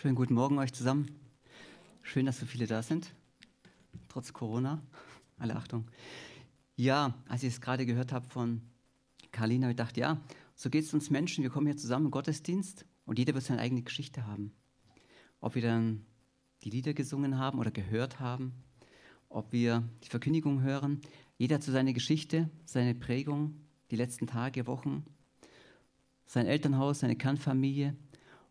Schönen guten Morgen euch zusammen. Schön, dass so viele da sind, trotz Corona. Alle Achtung. Ja, als ich es gerade gehört habe von Karlina, ich dachte, ja, so geht es uns Menschen. Wir kommen hier zusammen im Gottesdienst und jeder wird seine eigene Geschichte haben. Ob wir dann die Lieder gesungen haben oder gehört haben, ob wir die Verkündigung hören. Jeder hat so seine Geschichte, seine Prägung, die letzten Tage, Wochen, sein Elternhaus, seine Kernfamilie.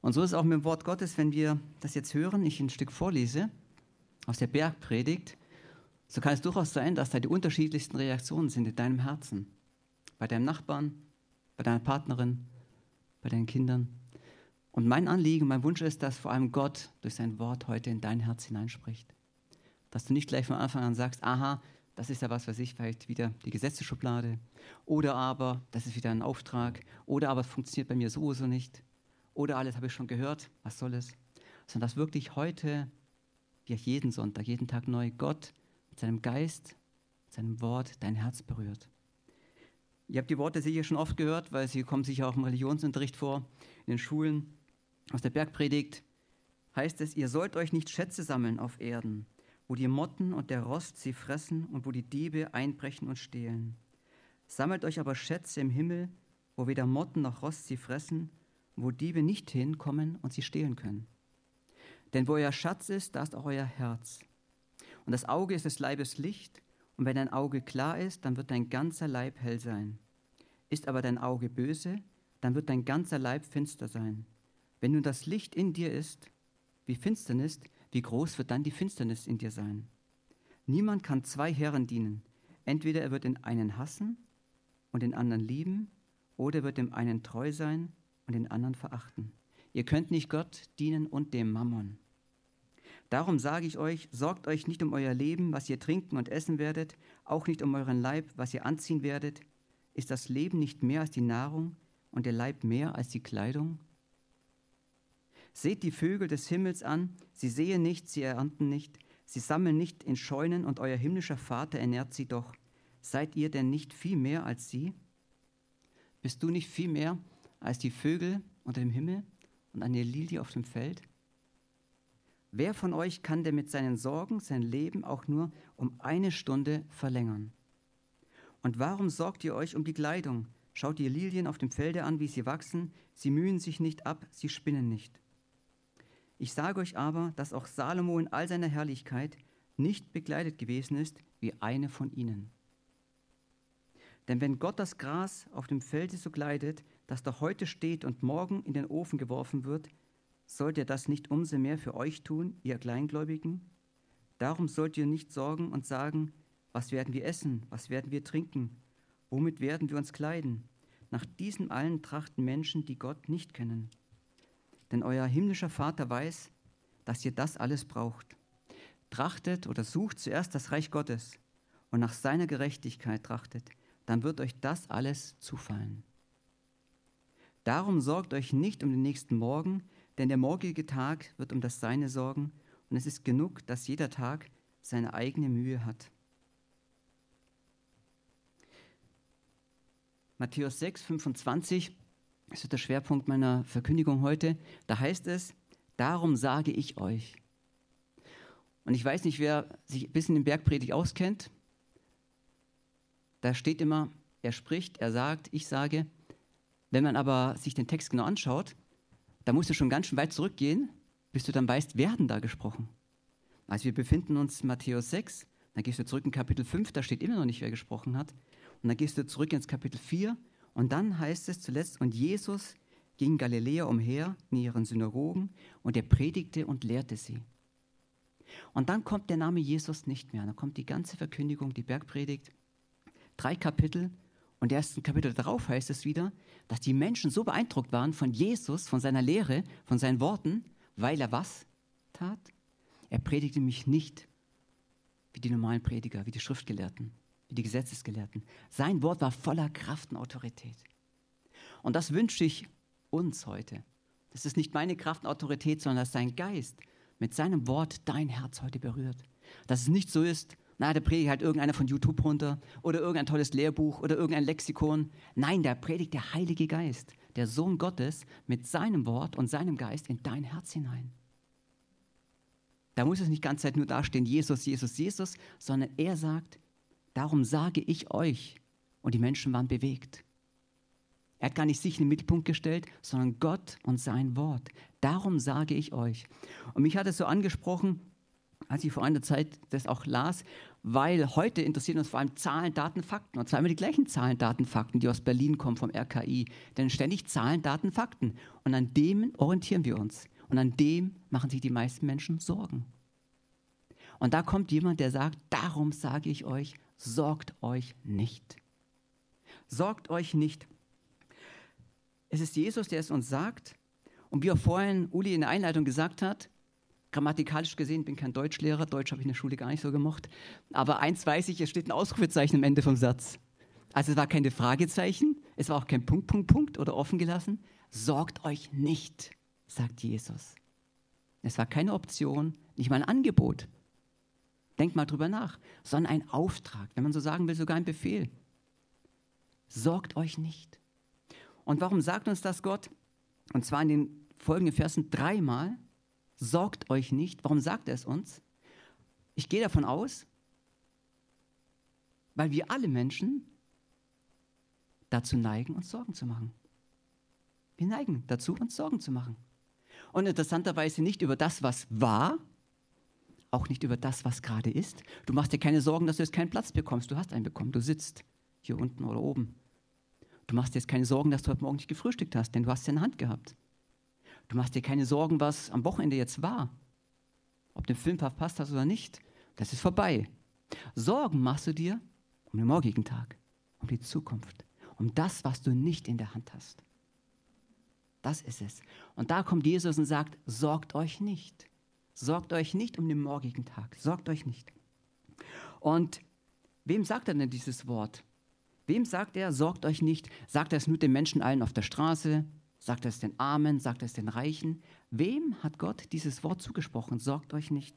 Und so ist es auch mit dem Wort Gottes, wenn wir das jetzt hören, ich ein Stück vorlese aus der Bergpredigt, so kann es durchaus sein, dass da die unterschiedlichsten Reaktionen sind in deinem Herzen. Bei deinem Nachbarn, bei deiner Partnerin, bei deinen Kindern. Und mein Anliegen, mein Wunsch ist, dass vor allem Gott durch sein Wort heute in dein Herz hineinspricht. Dass du nicht gleich von Anfang an sagst, aha, das ist ja was, was ich vielleicht wieder die Gesetzesschublade. Oder aber, das ist wieder ein Auftrag. Oder aber, es funktioniert bei mir sowieso nicht. Oder alles habe ich schon gehört, was soll es? Sondern dass wirklich heute, wie jeden Sonntag, jeden Tag neu, Gott mit seinem Geist, mit seinem Wort dein Herz berührt. Ihr habt die Worte sicher schon oft gehört, weil sie kommen sicher auch im Religionsunterricht vor, in den Schulen. Aus der Bergpredigt heißt es, ihr sollt euch nicht Schätze sammeln auf Erden, wo die Motten und der Rost sie fressen und wo die Diebe einbrechen und stehlen. Sammelt euch aber Schätze im Himmel, wo weder Motten noch Rost sie fressen, wo Diebe nicht hinkommen und sie stehlen können. Denn wo euer Schatz ist, da ist auch euer Herz. Und das Auge ist des Leibes Licht, und wenn dein Auge klar ist, dann wird dein ganzer Leib hell sein. Ist aber dein Auge böse, dann wird dein ganzer Leib finster sein. Wenn nun das Licht in dir ist, wie Finsternis, wie groß wird dann die Finsternis in dir sein? Niemand kann zwei Herren dienen. Entweder er wird den einen hassen und den anderen lieben, oder er wird dem einen treu sein und den anderen verachten. Ihr könnt nicht Gott dienen und dem Mammon. Darum sage ich euch, sorgt euch nicht um euer Leben, was ihr trinken und essen werdet, auch nicht um euren Leib, was ihr anziehen werdet. Ist das Leben nicht mehr als die Nahrung und der Leib mehr als die Kleidung? Seht die Vögel des Himmels an, sie sehen nicht, sie ernten nicht, sie sammeln nicht in Scheunen und euer himmlischer Vater ernährt sie doch. Seid ihr denn nicht viel mehr als sie? Bist du nicht viel mehr als die Vögel unter dem Himmel und eine Lilie auf dem Feld? Wer von euch kann denn mit seinen Sorgen sein Leben auch nur um eine Stunde verlängern? Und warum sorgt ihr euch um die Kleidung? Schaut ihr Lilien auf dem Felde an, wie sie wachsen, sie mühen sich nicht ab, sie spinnen nicht. Ich sage euch aber, dass auch Salomo in all seiner Herrlichkeit nicht bekleidet gewesen ist wie eine von ihnen. Denn wenn Gott das Gras auf dem Felde so kleidet, das doch heute steht und morgen in den Ofen geworfen wird, sollt ihr das nicht umso mehr für euch tun, ihr Kleingläubigen? Darum sollt ihr nicht sorgen und sagen, was werden wir essen, was werden wir trinken, womit werden wir uns kleiden? Nach diesen allen trachten Menschen, die Gott nicht kennen. Denn euer himmlischer Vater weiß, dass ihr das alles braucht. Trachtet oder sucht zuerst das Reich Gottes und nach seiner Gerechtigkeit trachtet, dann wird euch das alles zufallen. Darum sorgt euch nicht um den nächsten Morgen, denn der morgige Tag wird um das Seine sorgen, und es ist genug, dass jeder Tag seine eigene Mühe hat. Matthäus 6, 25 das ist der Schwerpunkt meiner Verkündigung heute. Da heißt es, darum sage ich euch. Und ich weiß nicht, wer sich ein bisschen in Bergpredigt auskennt. Da steht immer, er spricht, er sagt, ich sage. Wenn man aber sich den Text genau anschaut, da musst du schon ganz schön weit zurückgehen, bis du dann weißt, wer hat denn da gesprochen. Also wir befinden uns in Matthäus 6, dann gehst du zurück in Kapitel 5, da steht immer noch nicht, wer gesprochen hat. Und dann gehst du zurück ins Kapitel 4 und dann heißt es zuletzt, und Jesus ging Galiläa umher in ihren Synagogen und er predigte und lehrte sie. Und dann kommt der Name Jesus nicht mehr. Dann kommt die ganze Verkündigung, die Bergpredigt, drei Kapitel und ersten Kapitel darauf heißt es wieder, dass die Menschen so beeindruckt waren von Jesus, von seiner Lehre, von seinen Worten, weil er was tat? Er predigte mich nicht wie die normalen Prediger, wie die Schriftgelehrten wie die Gesetzesgelehrten. Sein Wort war voller Kraft und Autorität. Und das wünsche ich uns heute. Das ist nicht meine Kraft und Autorität, sondern dass sein Geist mit seinem Wort dein Herz heute berührt. Dass es nicht so ist, na, da predigt halt irgendeiner von YouTube runter oder irgendein tolles Lehrbuch oder irgendein Lexikon. Nein, da predigt der Heilige Geist, der Sohn Gottes, mit seinem Wort und seinem Geist in dein Herz hinein. Da muss es nicht ganze Zeit nur dastehen, Jesus, Jesus, Jesus, sondern er sagt, darum sage ich euch. Und die Menschen waren bewegt. Er hat gar nicht sich in den Mittelpunkt gestellt, sondern Gott und sein Wort. Darum sage ich euch. Und mich hat es so angesprochen, als ich vor einer Zeit das auch las, weil heute interessieren uns vor allem Zahlen, Daten, Fakten. Und zwar immer die gleichen Zahlen, Daten, Fakten, die aus Berlin kommen vom RKI. Denn ständig Zahlen, Daten, Fakten. Und an dem orientieren wir uns. Und an dem machen sich die meisten Menschen Sorgen. Und da kommt jemand, der sagt, darum sage ich euch, sorgt euch nicht. Sorgt euch nicht. Es ist Jesus, der es uns sagt. Und wie auch vorhin Uli in der Einleitung gesagt hat, grammatikalisch gesehen bin kein Deutschlehrer, Deutsch habe ich in der Schule gar nicht so gemocht, aber eins weiß ich, es steht ein Ausrufezeichen am Ende vom Satz. Also es war keine Fragezeichen, es war auch kein Punkt, Punkt, Punkt oder offen gelassen. Sorgt euch nicht sagt Jesus. Es war keine Option, nicht mal ein Angebot. Denkt mal drüber nach, sondern ein Auftrag, wenn man so sagen will, sogar ein Befehl. Sorgt euch nicht. Und warum sagt uns das Gott? Und zwar in den folgenden Versen dreimal. Sorgt euch nicht. Warum sagt er es uns? Ich gehe davon aus, weil wir alle Menschen dazu neigen, uns Sorgen zu machen. Wir neigen dazu, uns Sorgen zu machen. Und interessanterweise nicht über das, was war, auch nicht über das, was gerade ist. Du machst dir keine Sorgen, dass du jetzt keinen Platz bekommst. Du hast einen bekommen. Du sitzt hier unten oder oben. Du machst dir jetzt keine Sorgen, dass du heute Morgen nicht gefrühstückt hast, denn du hast in der Hand gehabt. Du machst dir keine Sorgen, was am Wochenende jetzt war. Ob dem Film verpasst hast oder nicht. Das ist vorbei. Sorgen machst du dir um den morgigen Tag, um die Zukunft, um das, was du nicht in der Hand hast. Das ist es. Und da kommt Jesus und sagt, sorgt euch nicht. Sorgt euch nicht um den morgigen Tag. Sorgt euch nicht. Und wem sagt er denn dieses Wort? Wem sagt er, sorgt euch nicht? Sagt er es nur den Menschen allen auf der Straße? Sagt er es den Armen? Sagt er es den Reichen? Wem hat Gott dieses Wort zugesprochen? Sorgt euch nicht.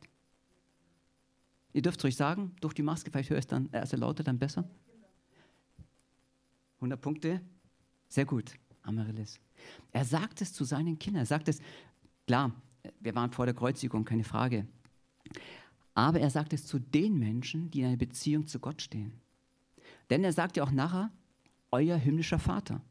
Ihr dürft es euch sagen, durch die Maske, vielleicht höre ich es dann, also lauter, dann besser. 100 Punkte? Sehr gut, Amaryllis. Er sagt es zu seinen Kindern. Er sagt es, klar, wir waren vor der Kreuzigung, keine Frage. Aber er sagt es zu den Menschen, die in einer Beziehung zu Gott stehen. Denn er sagt ja auch nachher, euer himmlischer Vater.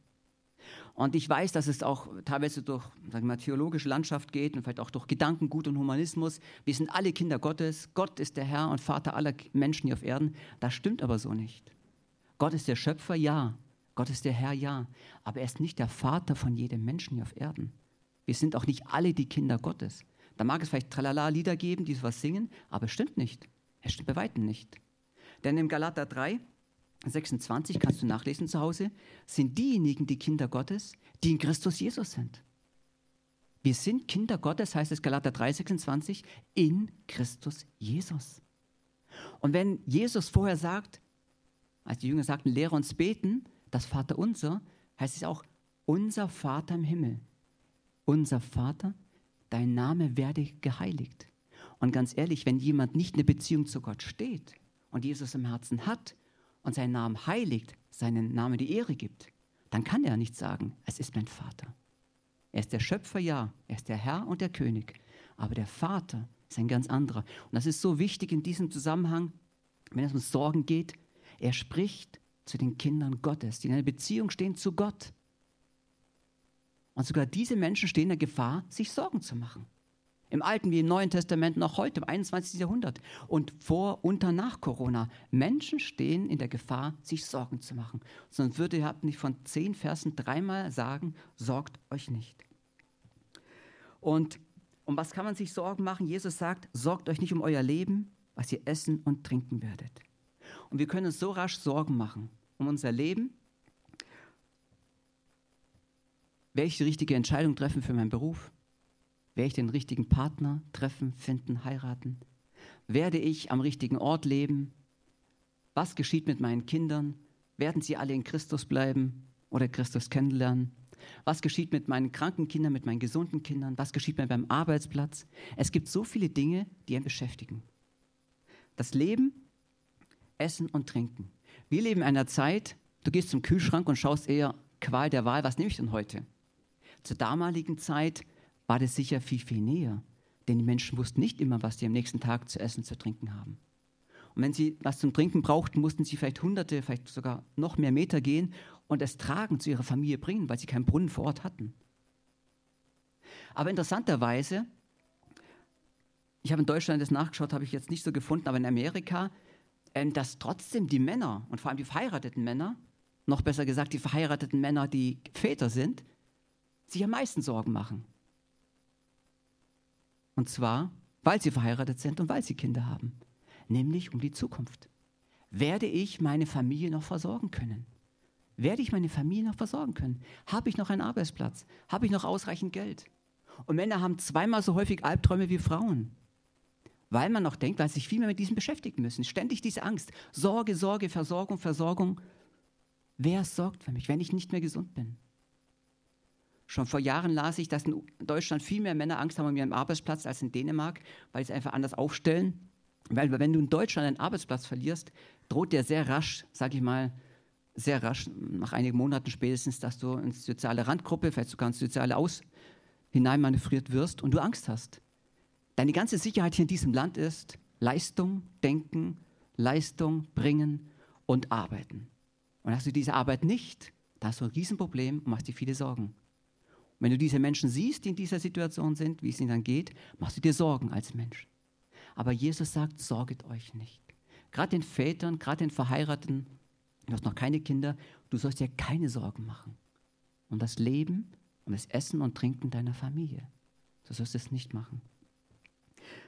Und ich weiß, dass es auch teilweise durch sagen wir, theologische Landschaft geht und vielleicht auch durch Gedankengut und Humanismus. Wir sind alle Kinder Gottes. Gott ist der Herr und Vater aller Menschen hier auf Erden. Das stimmt aber so nicht. Gott ist der Schöpfer, ja. Gott ist der Herr, ja, aber er ist nicht der Vater von jedem Menschen hier auf Erden. Wir sind auch nicht alle die Kinder Gottes. Da mag es vielleicht Tralala-Lieder geben, die sowas singen, aber es stimmt nicht. Es stimmt bei weitem nicht. Denn im Galater 3, 26, kannst du nachlesen zu Hause, sind diejenigen die Kinder Gottes, die in Christus Jesus sind. Wir sind Kinder Gottes, heißt es Galater 3, 26, in Christus Jesus. Und wenn Jesus vorher sagt, als die Jünger sagten, lehre uns beten, das Vaterunser heißt es auch, unser Vater im Himmel. Unser Vater, dein Name werde geheiligt. Und ganz ehrlich, wenn jemand nicht in der Beziehung zu Gott steht und Jesus im Herzen hat und seinen Namen heiligt, seinen Namen die Ehre gibt, dann kann er nicht sagen, es ist mein Vater. Er ist der Schöpfer, ja, er ist der Herr und der König, aber der Vater ist ein ganz anderer. Und das ist so wichtig in diesem Zusammenhang, wenn es um Sorgen geht. Er spricht zu den Kindern Gottes, die in einer Beziehung stehen zu Gott. Und sogar diese Menschen stehen in der Gefahr, sich Sorgen zu machen. Im Alten wie im Neuen Testament, noch heute, im 21. Jahrhundert und vor und nach Corona. Menschen stehen in der Gefahr, sich Sorgen zu machen. Sonst würde er nicht von zehn Versen dreimal sagen, sorgt euch nicht. Und um was kann man sich Sorgen machen? Jesus sagt, sorgt euch nicht um euer Leben, was ihr essen und trinken werdet. Und wir können uns so rasch Sorgen machen um unser Leben? Die richtige Entscheidung treffen für meinen Beruf? Werde ich den richtigen Partner treffen, finden, heiraten? Werde ich am richtigen Ort leben? Was geschieht mit meinen Kindern? Werden sie alle in Christus bleiben oder Christus kennenlernen? Was geschieht mit meinen kranken Kindern, mit meinen gesunden Kindern? Was geschieht mir beim Arbeitsplatz? Es gibt so viele Dinge, die einen beschäftigen. Das Leben, Essen und Trinken. Wir leben in einer Zeit, du gehst zum Kühlschrank und schaust eher Qual der Wahl, was nehme ich denn heute? Zur damaligen Zeit war das sicher viel, viel näher. Denn die Menschen wussten nicht immer, was sie am nächsten Tag zu essen, zu trinken haben. Und wenn sie was zum Trinken brauchten, mussten sie vielleicht hunderte, vielleicht sogar noch mehr Meter gehen und es tragen zu ihrer Familie bringen, weil sie keinen Brunnen vor Ort hatten. Aber interessanterweise, ich habe in Deutschland das nachgeschaut, habe ich jetzt nicht so gefunden, aber in Amerika, ähm, dass trotzdem die Männer und vor allem die verheirateten Männer, noch besser gesagt die verheirateten Männer, die Väter sind, sich am meisten Sorgen machen. Und zwar, weil sie verheiratet sind und weil sie Kinder haben, nämlich um die Zukunft. Werde ich meine Familie noch versorgen können? Werde ich meine Familie noch versorgen können? Habe ich noch einen Arbeitsplatz? Habe ich noch ausreichend Geld? Und Männer haben zweimal so häufig Albträume wie Frauen. Weil man noch denkt, weil sie sich viel mehr mit diesem beschäftigen müssen. Ständig diese Angst. Sorge, Sorge, Versorgung, Versorgung. Wer sorgt für mich, wenn ich nicht mehr gesund bin? Schon vor Jahren las ich, dass in Deutschland viel mehr Männer Angst haben um ihren Arbeitsplatz als in Dänemark, weil sie einfach anders aufstellen. Weil wenn du in Deutschland einen Arbeitsplatz verlierst, droht dir sehr rasch, sag ich mal, sehr rasch, nach einigen Monaten spätestens, dass du ins soziale Randgruppe, vielleicht sogar ins soziale Aus hineinmanövriert wirst und du Angst hast. Deine ganze Sicherheit hier in diesem Land ist Leistung, Denken, Leistung, Bringen und Arbeiten. Und hast du diese Arbeit nicht, da hast du ein Riesenproblem und machst dir viele Sorgen. Wenn du diese Menschen siehst, die in dieser Situation sind, wie es ihnen dann geht, machst du dir Sorgen als Mensch. Aber Jesus sagt, sorget euch nicht. Gerade den Vätern, gerade den Verheirateten, du hast noch keine Kinder, du sollst dir keine Sorgen machen. Um das Leben, um das Essen und Trinken deiner Familie. Du sollst es nicht machen.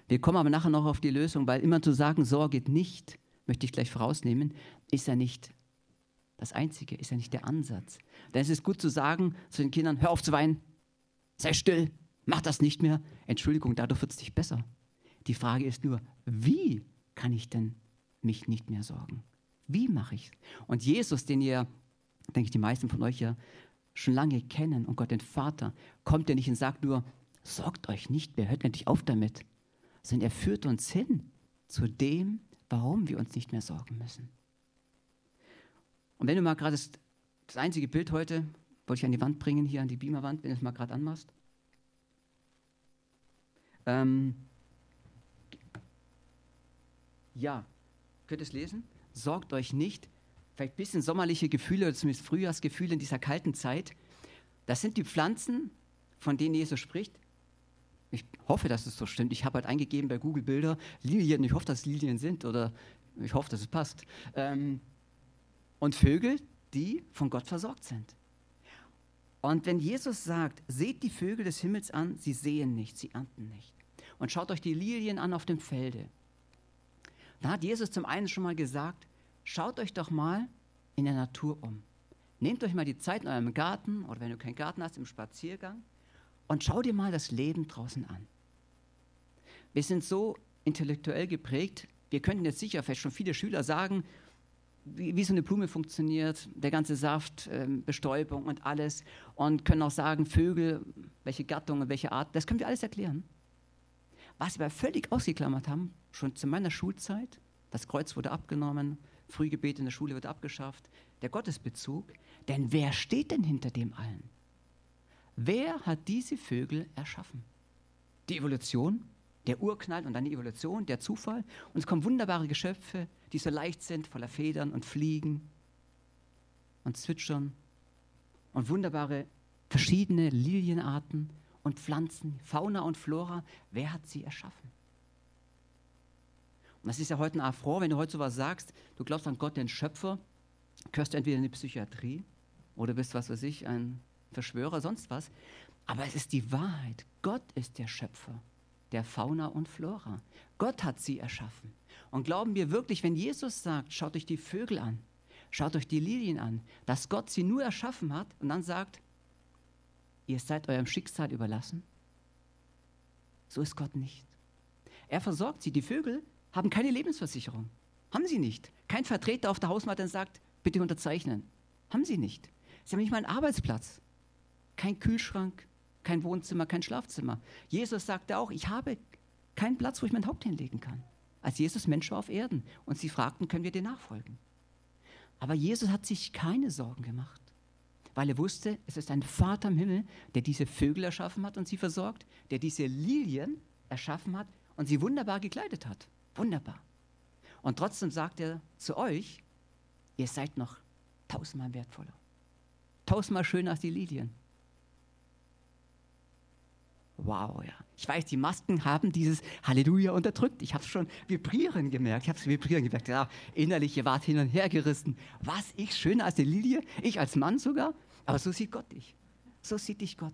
Wir kommen aber nachher noch auf die Lösung, weil immer zu sagen, sorget nicht, möchte ich gleich vorausnehmen, ist ja nicht das Einzige, ist ja nicht der Ansatz. Denn es ist gut zu sagen zu den Kindern, hör auf zu weinen, sei still, mach das nicht mehr. Entschuldigung, dadurch wird es nicht besser. Die Frage ist nur, wie kann ich denn mich nicht mehr sorgen? Wie mache ich es? Und Jesus, den ihr, denke ich, die meisten von euch ja schon lange kennen und Gott den Vater, kommt ja nicht und sagt nur, sorgt euch nicht mehr, hört nicht auf damit, sondern er führt uns hin zu dem, warum wir uns nicht mehr sorgen müssen. Und wenn du mal gerade das, das, einzige Bild heute, wollte ich an die Wand bringen, hier an die Beamerwand, wenn du es mal gerade anmachst. Ähm, ja, könnt ihr es lesen? Sorgt euch nicht, vielleicht ein bisschen sommerliche Gefühle oder zumindest Frühjahrsgefühle in dieser kalten Zeit. Das sind die Pflanzen, von denen Jesus spricht, ich hoffe, dass es so stimmt. Ich habe halt eingegeben bei Google Bilder Lilien. Ich hoffe, dass es Lilien sind oder ich hoffe, dass es passt. Ähm, und Vögel, die von Gott versorgt sind. Und wenn Jesus sagt, seht die Vögel des Himmels an, sie sehen nicht, sie ernten nicht. Und schaut euch die Lilien an auf dem Felde. Da hat Jesus zum einen schon mal gesagt, schaut euch doch mal in der Natur um. Nehmt euch mal die Zeit in eurem Garten oder wenn du keinen Garten hast, im Spaziergang und schau dir mal das Leben draußen an. Wir sind so intellektuell geprägt, wir könnten jetzt sicher vielleicht schon viele Schüler sagen, wie, wie so eine Blume funktioniert, der ganze Saft, ähm, Bestäubung und alles. Und können auch sagen, Vögel, welche Gattung und welche Art, das können wir alles erklären. Was wir völlig ausgeklammert haben, schon zu meiner Schulzeit, das Kreuz wurde abgenommen, Frühgebet in der Schule wird abgeschafft, der Gottesbezug. Denn wer steht denn hinter dem allen? Wer hat diese Vögel erschaffen? Die Evolution, der Urknall und dann die Evolution, der Zufall. Und es kommen wunderbare Geschöpfe, die so leicht sind, voller Federn und Fliegen und Zwitschern und wunderbare verschiedene Lilienarten und Pflanzen, Fauna und Flora. Wer hat sie erschaffen? Und das ist ja heute ein Affront, wenn du heute sowas sagst, du glaubst an Gott, den Schöpfer, gehörst du entweder in die Psychiatrie oder bist, was weiß ich, ein Verschwörer, sonst was. Aber es ist die Wahrheit. Gott ist der Schöpfer der Fauna und Flora. Gott hat sie erschaffen. Und glauben wir wirklich, wenn Jesus sagt, schaut euch die Vögel an, schaut euch die Lilien an, dass Gott sie nur erschaffen hat und dann sagt, ihr seid eurem Schicksal überlassen? So ist Gott nicht. Er versorgt sie. Die Vögel haben keine Lebensversicherung. Haben sie nicht. Kein Vertreter auf der Hausmatte sagt, bitte unterzeichnen. Haben sie nicht. Sie haben nicht mal einen Arbeitsplatz kein Kühlschrank, kein Wohnzimmer, kein Schlafzimmer. Jesus sagte auch, ich habe keinen Platz, wo ich mein Haupt hinlegen kann. Als Jesus Mensch war auf Erden und sie fragten, können wir dir nachfolgen? Aber Jesus hat sich keine Sorgen gemacht, weil er wusste, es ist ein Vater im Himmel, der diese Vögel erschaffen hat und sie versorgt, der diese Lilien erschaffen hat und sie wunderbar gekleidet hat. Wunderbar. Und trotzdem sagt er zu euch, ihr seid noch tausendmal wertvoller. Tausendmal schöner als die Lilien. Wow, ja. Ich weiß, die Masken haben dieses Halleluja unterdrückt. Ich habe es schon vibrieren gemerkt. Ich habe es vibrieren gemerkt. Ja, innerlich, ihr wart hin und her gerissen. Was, ich schöner als die Lilie? Ich als Mann sogar? Aber so sieht Gott dich. So sieht dich Gott.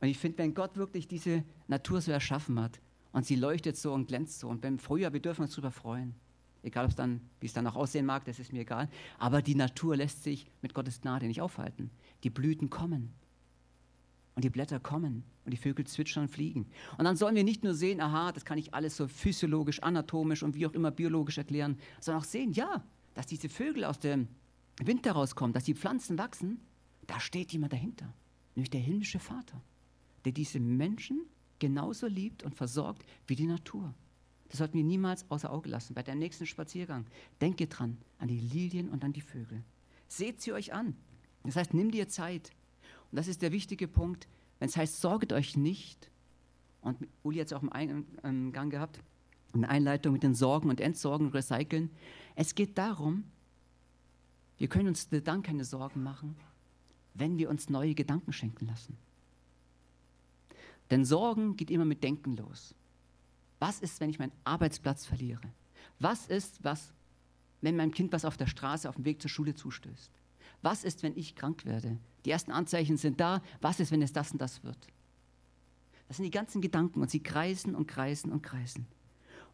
Und ich finde, wenn Gott wirklich diese Natur so erschaffen hat und sie leuchtet so und glänzt so und beim Frühjahr, wir dürfen uns darüber freuen. Egal, dann, wie es dann auch aussehen mag, das ist mir egal. Aber die Natur lässt sich mit Gottes Gnade nicht aufhalten. Die Blüten kommen. Und die Blätter kommen und die Vögel zwitschern und fliegen. Und dann sollen wir nicht nur sehen, aha, das kann ich alles so physiologisch, anatomisch und wie auch immer biologisch erklären, sondern auch sehen, ja, dass diese Vögel aus dem Winter rauskommen, dass die Pflanzen wachsen, da steht jemand dahinter, nämlich der himmlische Vater, der diese Menschen genauso liebt und versorgt wie die Natur. Das sollten wir niemals außer Auge lassen. Bei deinem nächsten Spaziergang, denke dran an die Lilien und an die Vögel. Seht sie euch an. Das heißt, nimm dir Zeit. Und das ist der wichtige Punkt. Wenn es heißt, sorget euch nicht, und Uli hat es auch im Eingang gehabt, eine Einleitung mit den Sorgen und Entsorgen und Recyceln. Es geht darum, wir können uns dann keine Sorgen machen, wenn wir uns neue Gedanken schenken lassen. Denn Sorgen geht immer mit Denken los. Was ist, wenn ich meinen Arbeitsplatz verliere? Was ist, was, wenn meinem Kind was auf der Straße auf dem Weg zur Schule zustößt? Was ist, wenn ich krank werde? Die ersten Anzeichen sind da. Was ist, wenn es das und das wird? Das sind die ganzen Gedanken und sie kreisen und kreisen und kreisen.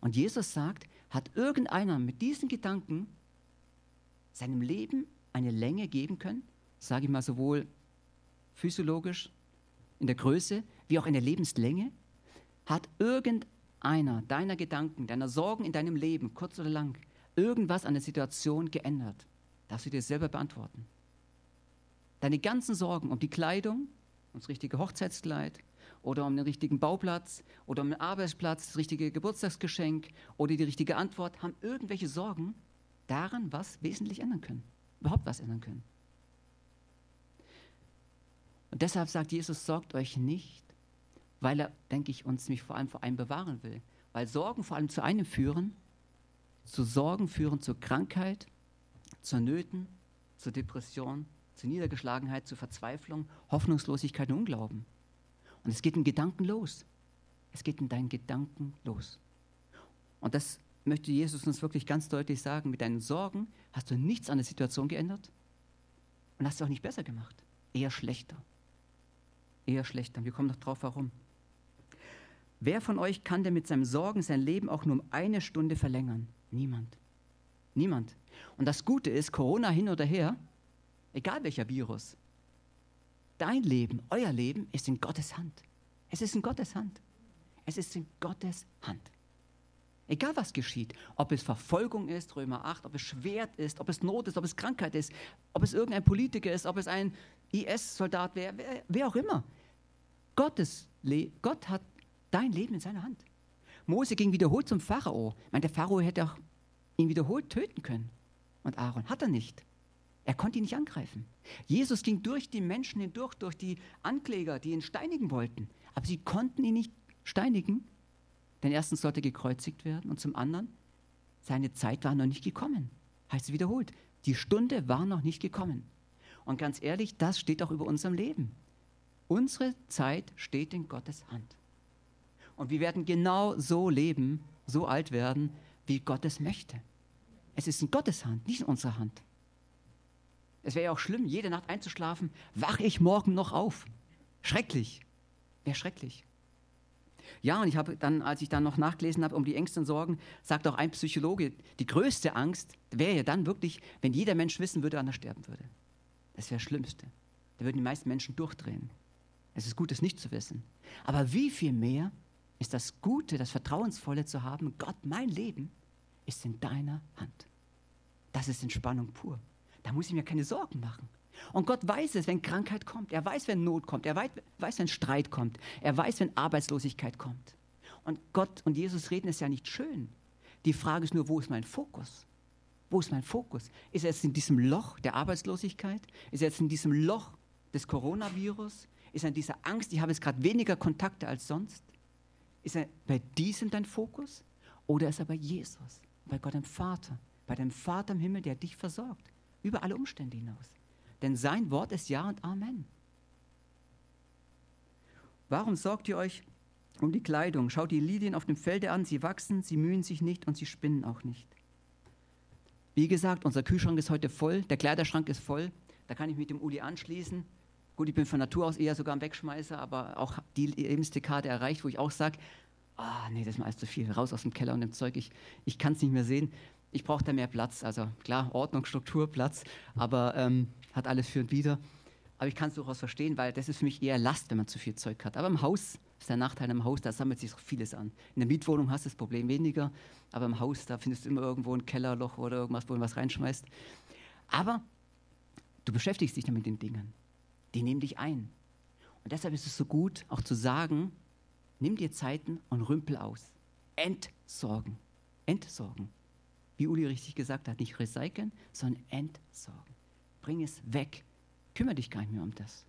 Und Jesus sagt, hat irgendeiner mit diesen Gedanken seinem Leben eine Länge geben können? Sage ich mal sowohl physiologisch in der Größe wie auch in der Lebenslänge? Hat irgendeiner deiner Gedanken, deiner Sorgen in deinem Leben, kurz oder lang, irgendwas an der Situation geändert? Darfst du dir selber beantworten. Deine ganzen Sorgen um die Kleidung, um das richtige Hochzeitskleid oder um den richtigen Bauplatz oder um den Arbeitsplatz, das richtige Geburtstagsgeschenk oder die richtige Antwort, haben irgendwelche Sorgen daran was wesentlich ändern können, überhaupt was ändern können. Und deshalb sagt Jesus, sorgt euch nicht, weil er, denke ich, uns mich vor allem vor einem bewahren will. Weil Sorgen vor allem zu einem führen, zu Sorgen führen zur Krankheit, zur Nöten, zur Depression, zur Niedergeschlagenheit, zur Verzweiflung, Hoffnungslosigkeit und Unglauben. Und es geht in Gedanken los. Es geht in deinen Gedanken los. Und das möchte Jesus uns wirklich ganz deutlich sagen. Mit deinen Sorgen hast du nichts an der Situation geändert und hast du auch nicht besser gemacht. Eher schlechter. Eher schlechter. Wir kommen noch drauf, warum. Wer von euch kann denn mit seinem Sorgen sein Leben auch nur um eine Stunde verlängern? Niemand. Niemand. Und das Gute ist, Corona hin oder her, egal welcher Virus, dein Leben, euer Leben ist in Gottes Hand. Es ist in Gottes Hand. Es ist in Gottes Hand. Egal was geschieht, ob es Verfolgung ist, Römer 8, ob es Schwert ist, ob es Not ist, ob es Krankheit ist, ob es irgendein Politiker ist, ob es ein IS-Soldat wäre, wer, wer, auch immer. Gottes Gott hat dein Leben in seiner Hand. Mose ging wiederholt zum Pharao. Ich meine, der Pharao hätte auch ihn wiederholt töten können. Und Aaron hat er nicht. Er konnte ihn nicht angreifen. Jesus ging durch die Menschen hindurch, durch die Ankläger, die ihn steinigen wollten. Aber sie konnten ihn nicht steinigen, denn erstens sollte er gekreuzigt werden und zum anderen, seine Zeit war noch nicht gekommen. Heißt es wiederholt, die Stunde war noch nicht gekommen. Und ganz ehrlich, das steht auch über unserem Leben. Unsere Zeit steht in Gottes Hand. Und wir werden genau so leben, so alt werden, wie Gott es möchte. Es ist in Gottes Hand, nicht in unserer Hand. Es wäre ja auch schlimm, jede Nacht einzuschlafen, wache ich morgen noch auf. Schrecklich. Wäre schrecklich. Ja, und ich habe dann, als ich dann noch nachgelesen habe um die Ängste und Sorgen, sagt auch ein Psychologe, die größte Angst wäre ja dann wirklich, wenn jeder Mensch wissen würde, wann er sterben würde. Das wäre das Schlimmste. Da würden die meisten Menschen durchdrehen. Es ist gut, es nicht zu wissen. Aber wie viel mehr ist das Gute, das Vertrauensvolle zu haben, Gott, mein Leben ist in deiner Hand. Das ist Entspannung pur. Da muss ich mir keine Sorgen machen. Und Gott weiß es, wenn Krankheit kommt. Er weiß, wenn Not kommt. Er weiß, wenn Streit kommt. Er weiß, wenn Arbeitslosigkeit kommt. Und Gott und Jesus reden es ja nicht schön. Die Frage ist nur, wo ist mein Fokus? Wo ist mein Fokus? Ist er jetzt in diesem Loch der Arbeitslosigkeit? Ist er jetzt in diesem Loch des Coronavirus? Ist er in dieser Angst, ich habe jetzt gerade weniger Kontakte als sonst? Ist er bei diesem dein Fokus oder ist er bei Jesus, bei Gott dem Vater, bei dem Vater im Himmel, der dich versorgt, über alle Umstände hinaus? Denn sein Wort ist Ja und Amen. Warum sorgt ihr euch um die Kleidung? Schaut die Lilien auf dem Felde an, sie wachsen, sie mühen sich nicht und sie spinnen auch nicht. Wie gesagt, unser Kühlschrank ist heute voll, der Kleiderschrank ist voll, da kann ich mit dem Uli anschließen. Gut, ich bin von Natur aus eher sogar ein Wegschmeißer, aber auch die Lebensdekade erreicht, wo ich auch sage, ah, nee, das ist mir alles zu viel, raus aus dem Keller und dem Zeug, ich, ich kann es nicht mehr sehen. Ich brauche da mehr Platz, also klar, Ordnung, Struktur, Platz, aber ähm, hat alles für und wieder. Aber ich kann es durchaus verstehen, weil das ist für mich eher Last, wenn man zu viel Zeug hat. Aber im Haus ist der Nachteil im Haus, da sammelt sich vieles an. In der Mietwohnung hast du das Problem weniger, aber im Haus, da findest du immer irgendwo ein Kellerloch oder irgendwas, wo du was reinschmeißt. Aber du beschäftigst dich dann mit den Dingen. Die nehmen dich ein. Und deshalb ist es so gut, auch zu sagen, nimm dir Zeiten und rümpel aus. Entsorgen. Entsorgen. Wie Uli richtig gesagt hat, nicht recyceln, sondern entsorgen. Bring es weg. Kümmere dich gar nicht mehr um das.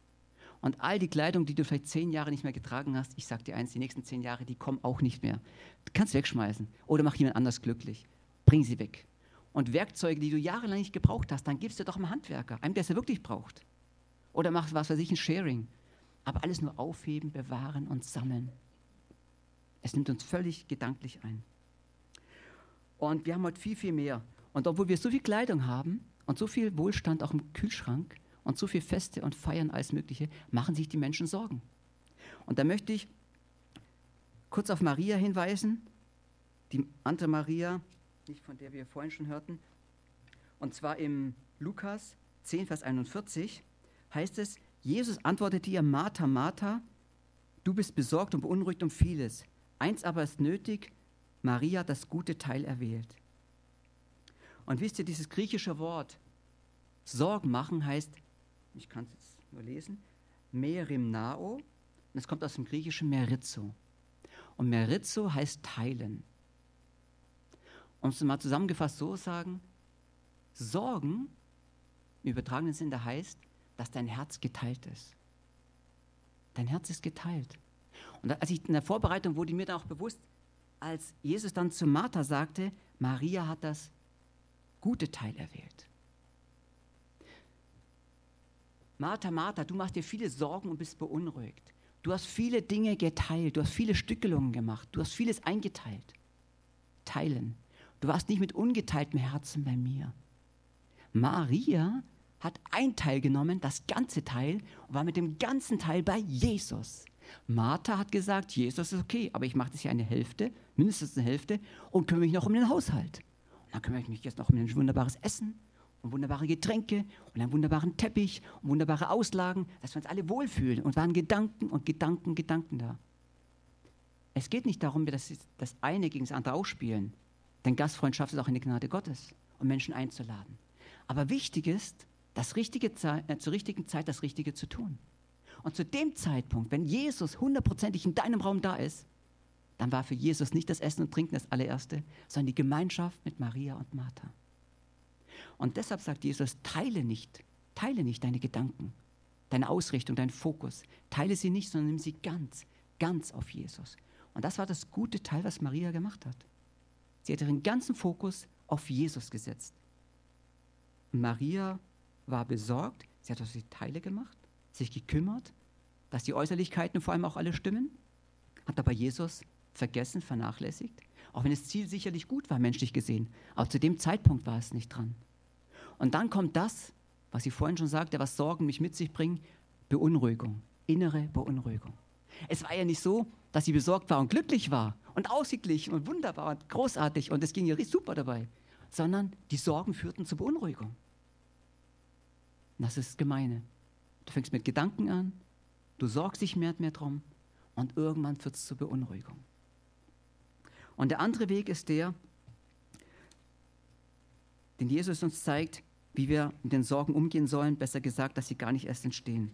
Und all die Kleidung, die du vielleicht zehn Jahre nicht mehr getragen hast, ich sage dir eins, die nächsten zehn Jahre, die kommen auch nicht mehr. Du kannst wegschmeißen oder mach jemand anders glücklich. Bring sie weg. Und Werkzeuge, die du jahrelang nicht gebraucht hast, dann gibst du doch einem Handwerker, einem, der es wirklich braucht. Oder mach was weiß ich, ein Sharing. Aber alles nur aufheben, bewahren und sammeln. Es nimmt uns völlig gedanklich ein. Und wir haben heute viel, viel mehr. Und obwohl wir so viel Kleidung haben und so viel Wohlstand auch im Kühlschrank, und so viel Feste und Feiern als Mögliche, machen sich die Menschen Sorgen. Und da möchte ich kurz auf Maria hinweisen, die andere Maria, nicht von der wir vorhin schon hörten, und zwar im Lukas 10, Vers 41 heißt es, Jesus antwortete ihr, Martha, Martha, du bist besorgt und beunruhigt um vieles. Eins aber ist nötig, Maria das gute Teil erwählt. Und wisst ihr, dieses griechische Wort Sorgen machen heißt ich kann es jetzt nur lesen, Merimnao, und es kommt aus dem griechischen Merizo. Und Merizo heißt teilen. Um es mal zusammengefasst so sagen, Sorgen im übertragenen Sinne heißt, dass dein Herz geteilt ist. Dein Herz ist geteilt. Und als ich in der Vorbereitung wurde mir dann auch bewusst, als Jesus dann zu Martha sagte, Maria hat das gute Teil erwählt. Martha, Martha, du machst dir viele Sorgen und bist beunruhigt. Du hast viele Dinge geteilt, du hast viele Stückelungen gemacht, du hast vieles eingeteilt. Teilen. Du warst nicht mit ungeteiltem Herzen bei mir. Maria hat ein Teil genommen, das ganze Teil, und war mit dem ganzen Teil bei Jesus. Martha hat gesagt, Jesus ist okay, aber ich mache das hier eine Hälfte, mindestens eine Hälfte, und kümmere mich noch um den Haushalt. Und dann kümmere ich mich jetzt noch um ein wunderbares Essen und wunderbare Getränke und einen wunderbaren Teppich und wunderbare Auslagen, dass wir uns alle wohlfühlen. Und waren Gedanken und Gedanken, Gedanken da. Es geht nicht darum, dass das eine gegen das andere ausspielen. Denn Gastfreundschaft ist auch eine Gnade Gottes, um Menschen einzuladen. Aber wichtig ist, das richtige äh, zur richtigen Zeit das Richtige zu tun. Und zu dem Zeitpunkt, wenn Jesus hundertprozentig in deinem Raum da ist, dann war für Jesus nicht das Essen und Trinken das allererste, sondern die Gemeinschaft mit Maria und Martha. Und deshalb sagt Jesus, teile nicht, teile nicht deine Gedanken, deine Ausrichtung, deinen Fokus. Teile sie nicht, sondern nimm sie ganz, ganz auf Jesus. Und das war das gute Teil, was Maria gemacht hat. Sie hat ihren ganzen Fokus auf Jesus gesetzt. Maria war besorgt, sie hat aus die Teile gemacht, sich gekümmert, dass die Äußerlichkeiten vor allem auch alle stimmen, hat aber Jesus vergessen, vernachlässigt, auch wenn das Ziel sicherlich gut war, menschlich gesehen. Aber zu dem Zeitpunkt war es nicht dran. Und dann kommt das, was ich vorhin schon sagte, was Sorgen mich mit sich bringen, Beunruhigung, innere Beunruhigung. Es war ja nicht so, dass sie besorgt war und glücklich war und ausgeglichen und wunderbar und großartig und es ging ihr super dabei, sondern die Sorgen führten zur Beunruhigung. Das ist Gemeine. Du fängst mit Gedanken an, du sorgst dich mehr und mehr drum und irgendwann führt es zur Beunruhigung. Und der andere Weg ist der, den Jesus uns zeigt, wie wir mit den Sorgen umgehen sollen, besser gesagt, dass sie gar nicht erst entstehen.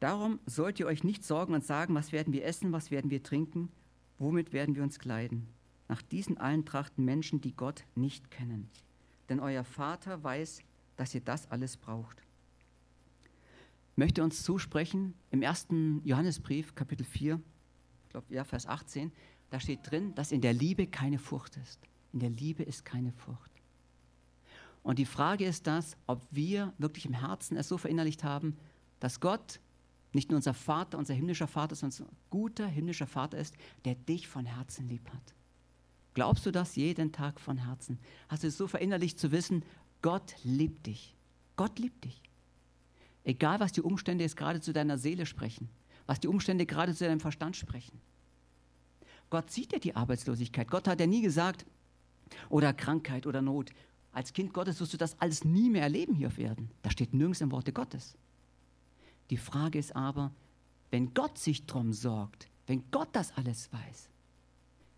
Darum sollt ihr euch nicht sorgen und sagen, was werden wir essen, was werden wir trinken, womit werden wir uns kleiden. Nach diesen allen trachten Menschen, die Gott nicht kennen. Denn euer Vater weiß, dass ihr das alles braucht. möchte uns zusprechen im ersten Johannesbrief, Kapitel 4, ich glaube, ja, Vers 18, da steht drin, dass in der Liebe keine Furcht ist. In der Liebe ist keine Furcht. Und die Frage ist das, ob wir wirklich im Herzen es so verinnerlicht haben, dass Gott nicht nur unser Vater, unser himmlischer Vater, sondern ein guter himmlischer Vater ist, der dich von Herzen lieb hat. Glaubst du das jeden Tag von Herzen? Hast du es so verinnerlicht zu wissen, Gott liebt dich. Gott liebt dich. Egal, was die Umstände jetzt gerade zu deiner Seele sprechen, was die Umstände gerade zu deinem Verstand sprechen. Gott sieht ja die Arbeitslosigkeit. Gott hat ja nie gesagt, oder Krankheit oder Not. Als Kind Gottes wirst du das alles nie mehr erleben hier auf Erden. Da steht nirgends im Worte Gottes. Die Frage ist aber, wenn Gott sich drum sorgt, wenn Gott das alles weiß,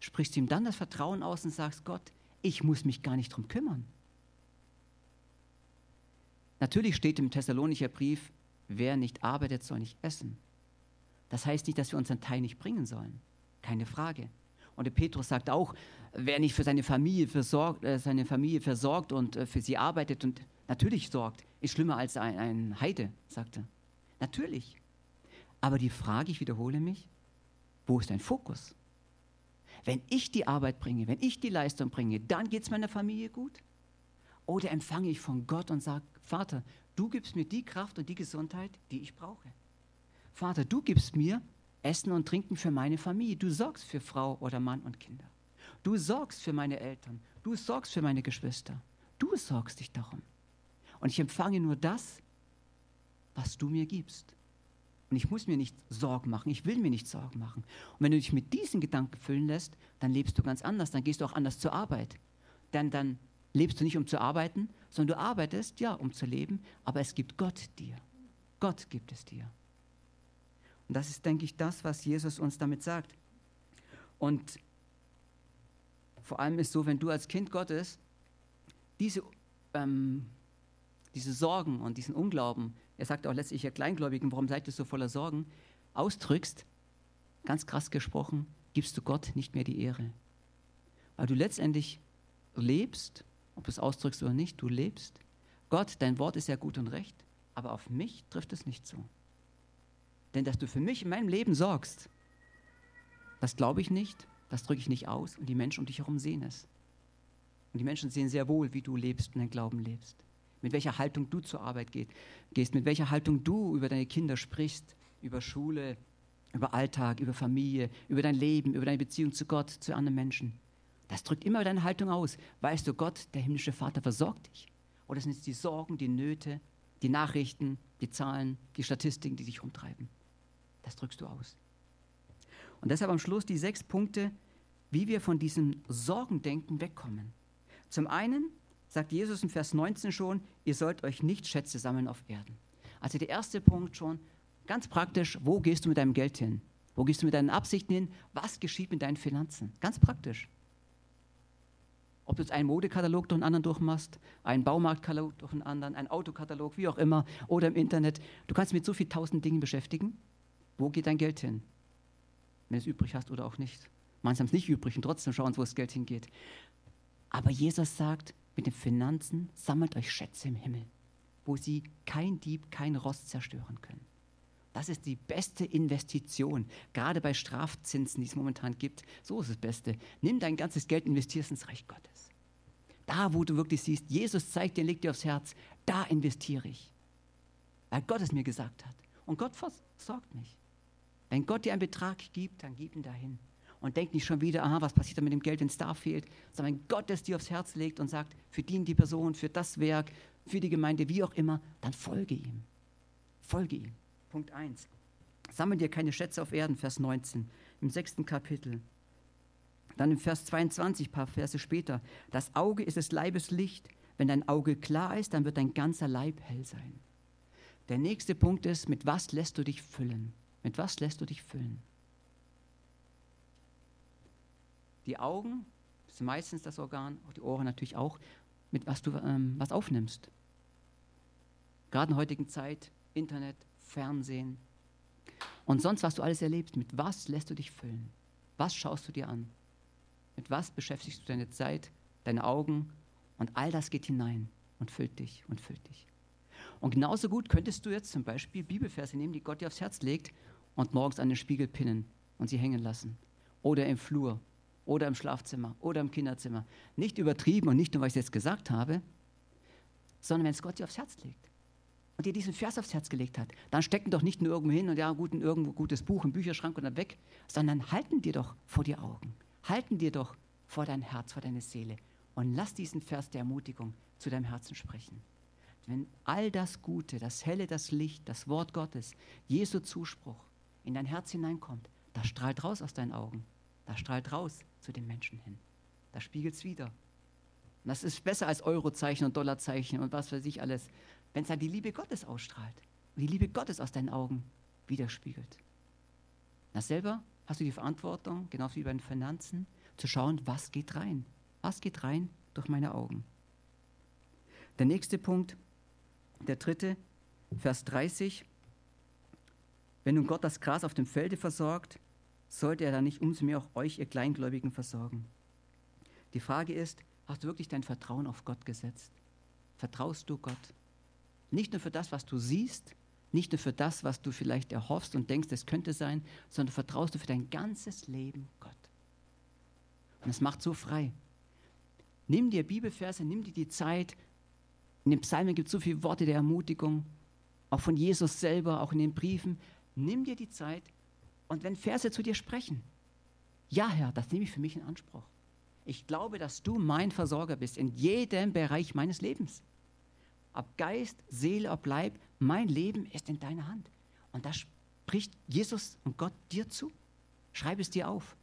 sprichst du ihm dann das Vertrauen aus und sagst, Gott, ich muss mich gar nicht drum kümmern. Natürlich steht im Thessalonicher Brief, wer nicht arbeitet, soll nicht essen. Das heißt nicht, dass wir unseren Teil nicht bringen sollen. Keine Frage. Und der Petrus sagt auch, wer nicht für seine Familie versorgt, äh, seine Familie versorgt und äh, für sie arbeitet und natürlich sorgt, ist schlimmer als ein, ein Heide, sagt er. Natürlich. Aber die Frage, ich wiederhole mich, wo ist dein Fokus? Wenn ich die Arbeit bringe, wenn ich die Leistung bringe, dann geht es meiner Familie gut? Oder empfange ich von Gott und sage, Vater, du gibst mir die Kraft und die Gesundheit, die ich brauche. Vater, du gibst mir Essen und Trinken für meine Familie. Du sorgst für Frau oder Mann und Kinder. Du sorgst für meine Eltern. Du sorgst für meine Geschwister. Du sorgst dich darum. Und ich empfange nur das, was du mir gibst. Und ich muss mir nicht Sorgen machen, ich will mir nicht Sorgen machen. Und wenn du dich mit diesen Gedanken füllen lässt, dann lebst du ganz anders, dann gehst du auch anders zur Arbeit. Denn dann lebst du nicht, um zu arbeiten, sondern du arbeitest, ja, um zu leben, aber es gibt Gott dir. Gott gibt es dir. Und das ist, denke ich, das, was Jesus uns damit sagt. Und vor allem ist so, wenn du als Kind Gottes diese, ähm, diese Sorgen und diesen Unglauben, er sagt auch letztlich ihr Kleingläubigen, warum seid ihr so voller Sorgen, ausdrückst, ganz krass gesprochen, gibst du Gott nicht mehr die Ehre. Weil du letztendlich lebst, ob du es ausdrückst oder nicht, du lebst. Gott, dein Wort ist ja gut und recht, aber auf mich trifft es nicht zu. Denn dass du für mich in meinem Leben sorgst, das glaube ich nicht, das drücke ich nicht aus und die Menschen um dich herum sehen es. Und die Menschen sehen sehr wohl, wie du lebst und dein Glauben lebst. Mit welcher Haltung du zur Arbeit gehst, mit welcher Haltung du über deine Kinder sprichst, über Schule, über Alltag, über Familie, über dein Leben, über deine Beziehung zu Gott, zu anderen Menschen. Das drückt immer deine Haltung aus. Weißt du, Gott, der himmlische Vater, versorgt dich. Oder sind es die Sorgen, die Nöte, die Nachrichten, die Zahlen, die Statistiken, die dich rumtreiben? Das drückst du aus. Und deshalb am Schluss die sechs Punkte, wie wir von diesem Sorgendenken wegkommen. Zum einen sagt Jesus im Vers 19 schon, ihr sollt euch nicht Schätze sammeln auf Erden. Also der erste Punkt schon, ganz praktisch, wo gehst du mit deinem Geld hin? Wo gehst du mit deinen Absichten hin? Was geschieht mit deinen Finanzen? Ganz praktisch. Ob du jetzt einen Modekatalog durch einen anderen durchmachst, einen Baumarktkatalog durch einen anderen, einen Autokatalog, wie auch immer, oder im Internet. Du kannst mit so vielen tausend Dingen beschäftigen. Wo geht dein Geld hin? Wenn du es übrig hast oder auch nicht. Manche haben es nicht übrig und trotzdem schauen wo das Geld hingeht. Aber Jesus sagt, mit den Finanzen sammelt euch Schätze im Himmel, wo sie kein Dieb, kein Rost zerstören können. Das ist die beste Investition, gerade bei Strafzinsen, die es momentan gibt. So ist das Beste. Nimm dein ganzes Geld, investierst ins Reich Gottes. Da, wo du wirklich siehst, Jesus zeigt dir, legt dir aufs Herz, da investiere ich. Weil Gott es mir gesagt hat. Und Gott versorgt mich. Wenn Gott dir einen Betrag gibt, dann gib ihn dahin. Und denk nicht schon wieder, aha, was passiert dann mit dem Geld, wenn es da fehlt, sondern Gott es dir aufs Herz legt und sagt, für die, die Person, für das Werk, für die Gemeinde, wie auch immer, dann folge ihm. Folge ihm. Punkt 1. Sammel dir keine Schätze auf Erden, Vers 19, im sechsten Kapitel. Dann im Vers 22, ein paar Verse später. Das Auge ist des Leibes Licht. Wenn dein Auge klar ist, dann wird dein ganzer Leib hell sein. Der nächste Punkt ist, mit was lässt du dich füllen? Mit was lässt du dich füllen? Die Augen sind meistens das Organ, auch die Ohren natürlich auch, mit was du ähm, was aufnimmst. Gerade in der heutigen Zeit, Internet, Fernsehen und sonst, was du alles erlebst, mit was lässt du dich füllen? Was schaust du dir an? Mit was beschäftigst du deine Zeit, deine Augen und all das geht hinein und füllt dich und füllt dich. Und genauso gut könntest du jetzt zum Beispiel Bibelverse nehmen, die Gott dir aufs Herz legt und morgens an den Spiegel pinnen und sie hängen lassen. Oder im Flur oder im Schlafzimmer oder im Kinderzimmer. Nicht übertrieben und nicht nur, weil ich es jetzt gesagt habe, sondern wenn es Gott dir aufs Herz legt und dir diesen Vers aufs Herz gelegt hat, dann stecken doch nicht nur irgendwo hin und ja, gut, ein irgendwo gutes Buch im Bücherschrank und dann weg, sondern halten dir doch vor die Augen, halten dir doch vor dein Herz, vor deine Seele und lass diesen Vers der Ermutigung zu deinem Herzen sprechen. Wenn all das Gute, das Helle, das Licht, das Wort Gottes, Jesu Zuspruch in dein Herz hineinkommt, das strahlt raus aus deinen Augen, das strahlt raus zu den Menschen hin. Das spiegelt es wieder. Und das ist besser als Eurozeichen und Dollarzeichen und was weiß ich alles, wenn es halt die Liebe Gottes ausstrahlt und die Liebe Gottes aus deinen Augen widerspiegelt. Na selber hast du die Verantwortung, genauso wie bei den Finanzen, zu schauen, was geht rein. Was geht rein durch meine Augen? Der nächste Punkt, der dritte, Vers 30. Wenn nun Gott das Gras auf dem Felde versorgt, sollte er dann nicht umso mehr auch euch, ihr Kleingläubigen, versorgen. Die Frage ist, hast du wirklich dein Vertrauen auf Gott gesetzt? Vertraust du Gott? Nicht nur für das, was du siehst, nicht nur für das, was du vielleicht erhoffst und denkst, es könnte sein, sondern vertraust du für dein ganzes Leben Gott. Und es macht so frei. Nimm dir Bibelverse, nimm dir die Zeit. In den Psalmen gibt es so viele Worte der Ermutigung, auch von Jesus selber, auch in den Briefen. Nimm dir die Zeit und wenn Verse zu dir sprechen, ja Herr, das nehme ich für mich in Anspruch. Ich glaube, dass du mein Versorger bist in jedem Bereich meines Lebens. Ob Geist, Seele, ob Leib, mein Leben ist in deiner Hand. Und das spricht Jesus und Gott dir zu. Schreib es dir auf.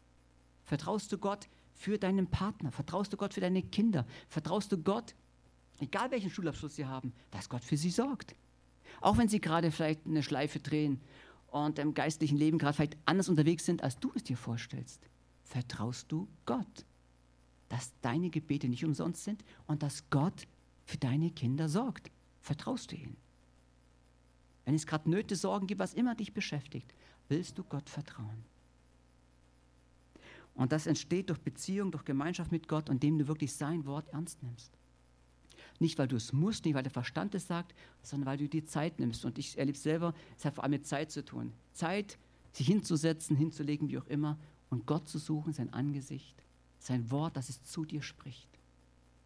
Vertraust du Gott für deinen Partner? Vertraust du Gott für deine Kinder? Vertraust du Gott, egal welchen Schulabschluss sie haben, dass Gott für sie sorgt? Auch wenn sie gerade vielleicht eine Schleife drehen und im geistlichen Leben gerade vielleicht anders unterwegs sind, als du es dir vorstellst, vertraust du Gott, dass deine Gebete nicht umsonst sind und dass Gott für deine Kinder sorgt. Vertraust du ihm? Wenn es gerade Nöte, Sorgen gibt, was immer dich beschäftigt, willst du Gott vertrauen. Und das entsteht durch Beziehung, durch Gemeinschaft mit Gott, indem du wirklich sein Wort ernst nimmst. Nicht, weil du es musst, nicht, weil der Verstand es sagt, sondern weil du dir Zeit nimmst. Und ich erlebe selber, es hat vor allem mit Zeit zu tun. Zeit, sich hinzusetzen, hinzulegen, wie auch immer, und Gott zu suchen, sein Angesicht, sein Wort, dass es zu dir spricht.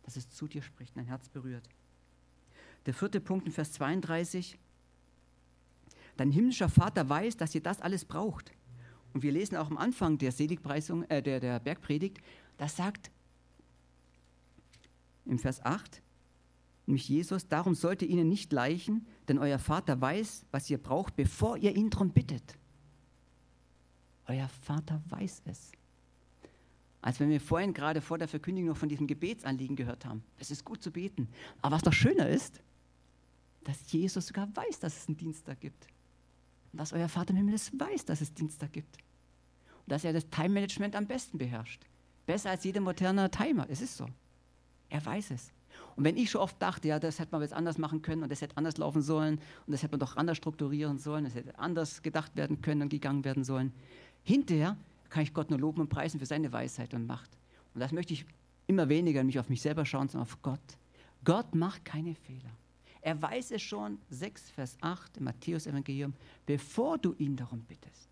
Dass es zu dir spricht, dein Herz berührt. Der vierte Punkt in Vers 32. Dein himmlischer Vater weiß, dass ihr das alles braucht. Und wir lesen auch am Anfang der Seligpreisung, äh, der, der Bergpredigt, das sagt im Vers 8, nämlich Jesus, darum sollte ihnen nicht leichen, denn euer Vater weiß, was ihr braucht, bevor ihr ihn darum bittet. Euer Vater weiß es. Als wenn wir vorhin gerade vor der Verkündigung noch von diesem Gebetsanliegen gehört haben. Es ist gut zu beten. Aber was doch schöner ist, dass Jesus sogar weiß, dass es einen Dienstag gibt. Und dass euer Vater im Himmel es weiß, dass es Dienstag gibt. Und dass er das Time-Management am besten beherrscht. Besser als jeder moderne Timer. Es ist so. Er weiß es. Und wenn ich schon oft dachte, ja, das hätte man jetzt anders machen können und das hätte anders laufen sollen und das hätte man doch anders strukturieren sollen, das hätte anders gedacht werden können und gegangen werden sollen, hinterher kann ich Gott nur loben und preisen für seine Weisheit und Macht. Und das möchte ich immer weniger nicht auf mich selber schauen, sondern auf Gott. Gott macht keine Fehler. Er weiß es schon, 6 Vers 8 im Matthäus-Evangelium, bevor du ihn darum bittest.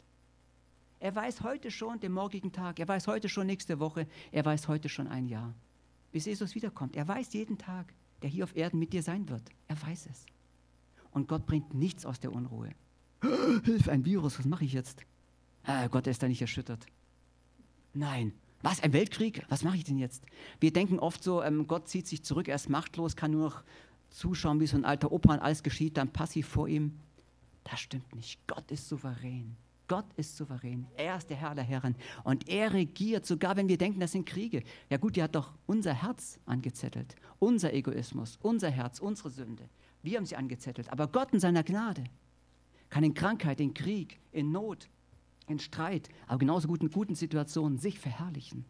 Er weiß heute schon den morgigen Tag, er weiß heute schon nächste Woche, er weiß heute schon ein Jahr, bis Jesus wiederkommt. Er weiß jeden Tag, der hier auf Erden mit dir sein wird. Er weiß es. Und Gott bringt nichts aus der Unruhe. Hilfe, ein Virus, was mache ich jetzt? Ah, Gott ist da nicht erschüttert. Nein. Was, ein Weltkrieg? Was mache ich denn jetzt? Wir denken oft so, ähm, Gott zieht sich zurück, er ist machtlos, kann nur noch zuschauen, wie so ein alter Opa und alles geschieht, dann passiv vor ihm. Das stimmt nicht. Gott ist souverän. Gott ist souverän. Er ist der Herr der Herren. Und er regiert, sogar wenn wir denken, das sind Kriege. Ja gut, die hat doch unser Herz angezettelt. Unser Egoismus, unser Herz, unsere Sünde. Wir haben sie angezettelt. Aber Gott in seiner Gnade kann in Krankheit, in Krieg, in Not, in Streit, aber genauso gut in guten Situationen sich verherrlichen.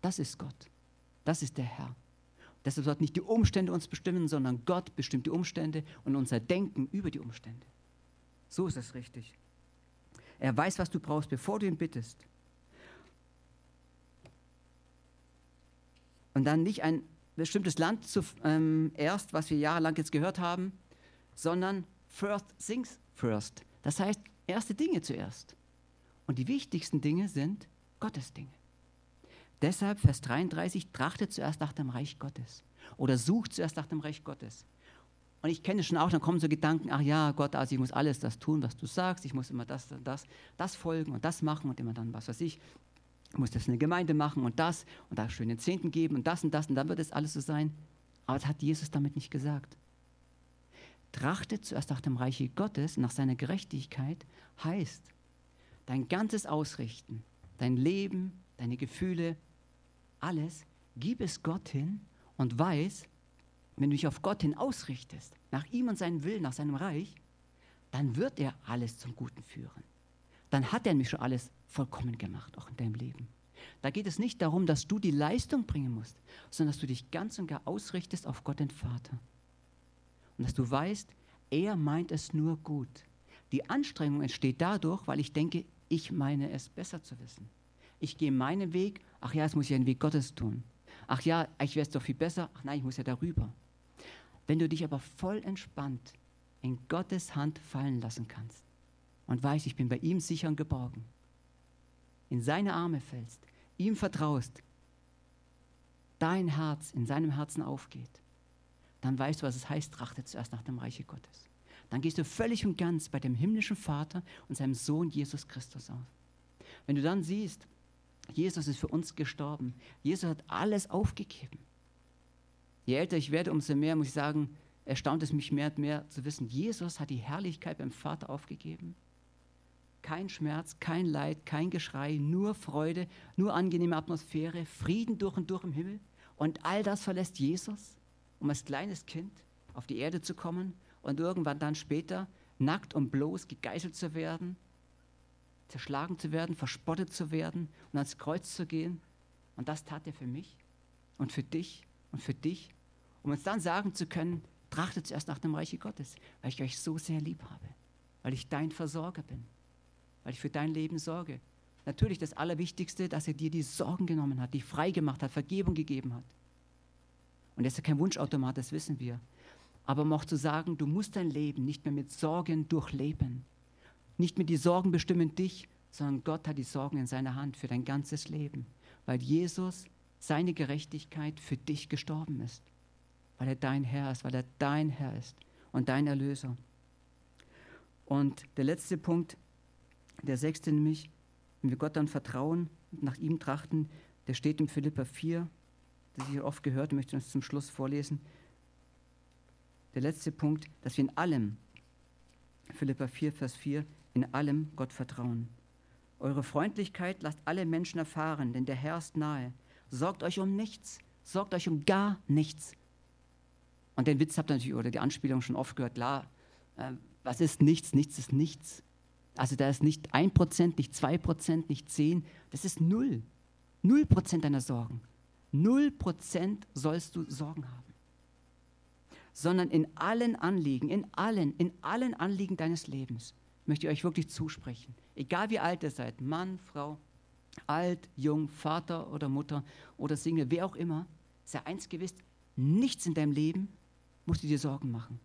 Das ist Gott. Das ist der Herr. Deshalb sollten nicht die Umstände uns bestimmen, sondern Gott bestimmt die Umstände und unser Denken über die Umstände. So ist es richtig. Er weiß, was du brauchst, bevor du ihn bittest. Und dann nicht ein bestimmtes Land zuerst, ähm, was wir jahrelang jetzt gehört haben, sondern first things first. Das heißt, erste Dinge zuerst. Und die wichtigsten Dinge sind Gottes Dinge. Deshalb, Vers 33, trachtet zuerst nach dem Reich Gottes oder sucht zuerst nach dem Reich Gottes. Und ich kenne schon auch, dann kommen so Gedanken, ach ja, Gott, also ich muss alles das tun, was du sagst, ich muss immer das, das, das folgen und das machen und immer dann, was weiß ich, ich muss das in der Gemeinde machen und das und da schön den Zehnten geben und das und das und dann wird es alles so sein. Aber das hat Jesus damit nicht gesagt. Trachtet zuerst nach dem Reiche Gottes, nach seiner Gerechtigkeit, heißt, dein ganzes Ausrichten, dein Leben, deine Gefühle, alles, gib es Gott hin und weiß, wenn du dich auf Gott hin ausrichtest, nach ihm und seinem Willen, nach seinem Reich, dann wird er alles zum Guten führen. Dann hat er nämlich schon alles vollkommen gemacht, auch in deinem Leben. Da geht es nicht darum, dass du die Leistung bringen musst, sondern dass du dich ganz und gar ausrichtest auf Gott den Vater. Und dass du weißt, er meint es nur gut. Die Anstrengung entsteht dadurch, weil ich denke, ich meine es besser zu wissen. Ich gehe meinen Weg, ach ja, jetzt muss ich den Weg Gottes tun. Ach ja, ich wäre es doch viel besser, ach nein, ich muss ja darüber. Wenn du dich aber voll entspannt in Gottes Hand fallen lassen kannst und weißt, ich bin bei ihm sicher und geborgen, in seine Arme fällst, ihm vertraust, dein Herz in seinem Herzen aufgeht, dann weißt du, was es heißt, trachte zuerst nach dem Reiche Gottes. Dann gehst du völlig und ganz bei dem himmlischen Vater und seinem Sohn Jesus Christus auf. Wenn du dann siehst, Jesus ist für uns gestorben, Jesus hat alles aufgegeben. Je älter ich werde, umso mehr muss ich sagen, erstaunt es mich mehr und mehr zu wissen, Jesus hat die Herrlichkeit beim Vater aufgegeben kein Schmerz, kein Leid, kein Geschrei, nur Freude, nur angenehme Atmosphäre, Frieden durch und durch im Himmel. Und all das verlässt Jesus, um als kleines Kind auf die Erde zu kommen und irgendwann dann später nackt und bloß gegeißelt zu werden, zerschlagen zu werden, verspottet zu werden und ans Kreuz zu gehen. Und das tat er für mich und für dich und für dich, um uns dann sagen zu können, trachtet zuerst nach dem Reiche Gottes, weil ich euch so sehr lieb habe, weil ich dein Versorger bin weil ich für dein Leben sorge. Natürlich das Allerwichtigste, dass er dir die Sorgen genommen hat, dich frei gemacht hat, Vergebung gegeben hat. Und das ist ja kein Wunschautomat, das wissen wir. Aber um auch zu sagen, du musst dein Leben nicht mehr mit Sorgen durchleben. Nicht mehr die Sorgen bestimmen dich, sondern Gott hat die Sorgen in seiner Hand für dein ganzes Leben, weil Jesus seine Gerechtigkeit für dich gestorben ist, weil er dein Herr ist, weil er dein Herr ist und dein Erlöser. Und der letzte Punkt, der sechste nämlich, wenn wir Gott dann vertrauen und nach ihm trachten, der steht in Philippa 4, das ich oft gehört, möchte uns zum Schluss vorlesen. Der letzte Punkt, dass wir in allem, Philippa 4, Vers 4, in allem Gott vertrauen. Eure Freundlichkeit lasst alle Menschen erfahren, denn der Herr ist nahe. Sorgt euch um nichts, sorgt euch um gar nichts. Und den Witz habt ihr natürlich, oder die Anspielung schon oft gehört, klar, äh, was ist nichts? Nichts ist nichts. Also da ist nicht ein Prozent, nicht zwei Prozent, nicht zehn, das ist null. Null Prozent deiner Sorgen. Null Prozent sollst du Sorgen haben. Sondern in allen Anliegen, in allen, in allen Anliegen deines Lebens möchte ich euch wirklich zusprechen. Egal wie alt ihr seid, Mann, Frau, alt, jung, Vater oder Mutter oder Single, wer auch immer, sei eins gewiss, nichts in deinem Leben musst du dir Sorgen machen.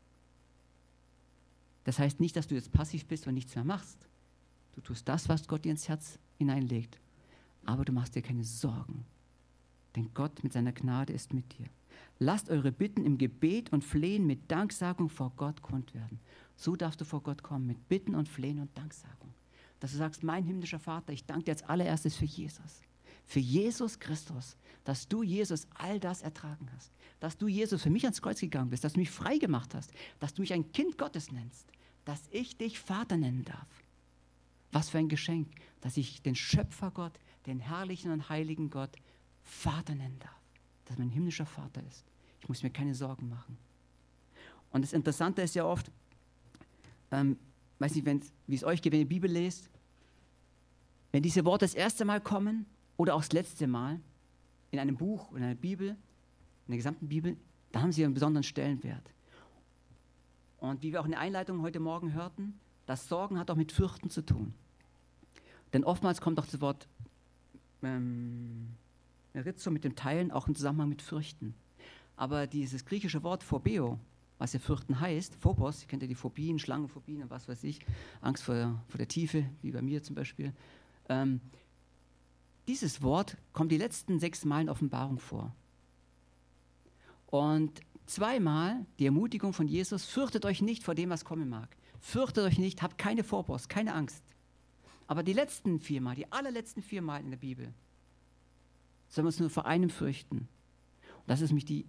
Das heißt nicht, dass du jetzt passiv bist und nichts mehr machst. Du tust das, was Gott dir ins Herz hineinlegt. Aber du machst dir keine Sorgen. Denn Gott mit seiner Gnade ist mit dir. Lasst eure Bitten im Gebet und Flehen mit Danksagung vor Gott kund werden. So darfst du vor Gott kommen, mit Bitten und Flehen und Danksagung. Dass du sagst, mein himmlischer Vater, ich danke dir als allererstes für Jesus. Für Jesus Christus, dass du Jesus all das ertragen hast. Dass du Jesus für mich ans Kreuz gegangen bist, dass du mich frei gemacht hast, dass du mich ein Kind Gottes nennst, dass ich dich Vater nennen darf. Was für ein Geschenk, dass ich den Schöpfer Gott, den herrlichen und heiligen Gott Vater nennen darf. Dass mein himmlischer Vater ist. Ich muss mir keine Sorgen machen. Und das Interessante ist ja oft, ähm, weiß nicht, wie es euch geht, wenn ihr die Bibel lest, wenn diese Worte das erste Mal kommen oder auch das letzte Mal in einem Buch in einer Bibel, in der gesamten Bibel, da haben sie einen besonderen Stellenwert. Und wie wir auch in der Einleitung heute Morgen hörten, das Sorgen hat auch mit Fürchten zu tun. Denn oftmals kommt auch das Wort ähm, Rizzo mit dem Teilen auch im Zusammenhang mit Fürchten. Aber dieses griechische Wort Phobeo, was ja fürchten heißt. Phobos, ihr kennt ja die Phobien, Schlangenphobien und was weiß ich, Angst vor, vor der Tiefe, wie bei mir zum Beispiel. Ähm, dieses Wort kommt die letzten sechs Mal in Offenbarung vor. Und zweimal die Ermutigung von Jesus, fürchtet euch nicht vor dem, was kommen mag. Fürchtet euch nicht, habt keine Vorbos, keine Angst. Aber die letzten viermal, die allerletzten viermal in der Bibel, sollen wir uns nur vor einem fürchten. Und das ist mich die,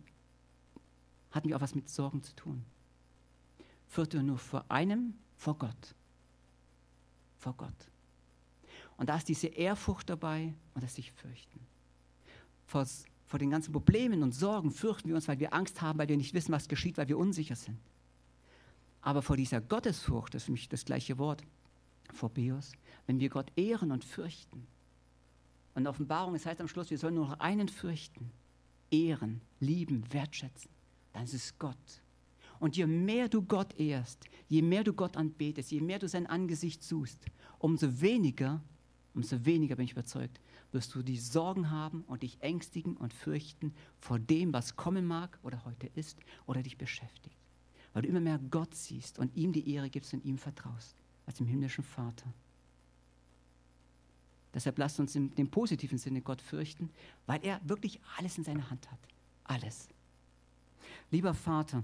hat mich auch was mit Sorgen zu tun. Fürchte nur vor einem, vor Gott. Vor Gott. Und da ist diese Ehrfurcht dabei und das sich fürchten. Vor, vor den ganzen Problemen und Sorgen fürchten wir uns, weil wir Angst haben, weil wir nicht wissen, was geschieht, weil wir unsicher sind. Aber vor dieser Gottesfurcht, das ist für mich das gleiche Wort, vor Beos, wenn wir Gott ehren und fürchten. Und Offenbarung, es heißt am Schluss, wir sollen nur noch einen fürchten, ehren, lieben, wertschätzen. Dann ist es Gott. Und je mehr du Gott ehrst, je mehr du Gott anbetest, je mehr du sein Angesicht suchst, umso weniger umso weniger bin ich überzeugt, wirst du die Sorgen haben und dich ängstigen und fürchten vor dem, was kommen mag oder heute ist oder dich beschäftigt. Weil du immer mehr Gott siehst und ihm die Ehre gibst und ihm vertraust, als dem himmlischen Vater. Deshalb lasst uns in dem positiven Sinne Gott fürchten, weil er wirklich alles in seiner Hand hat. Alles. Lieber Vater,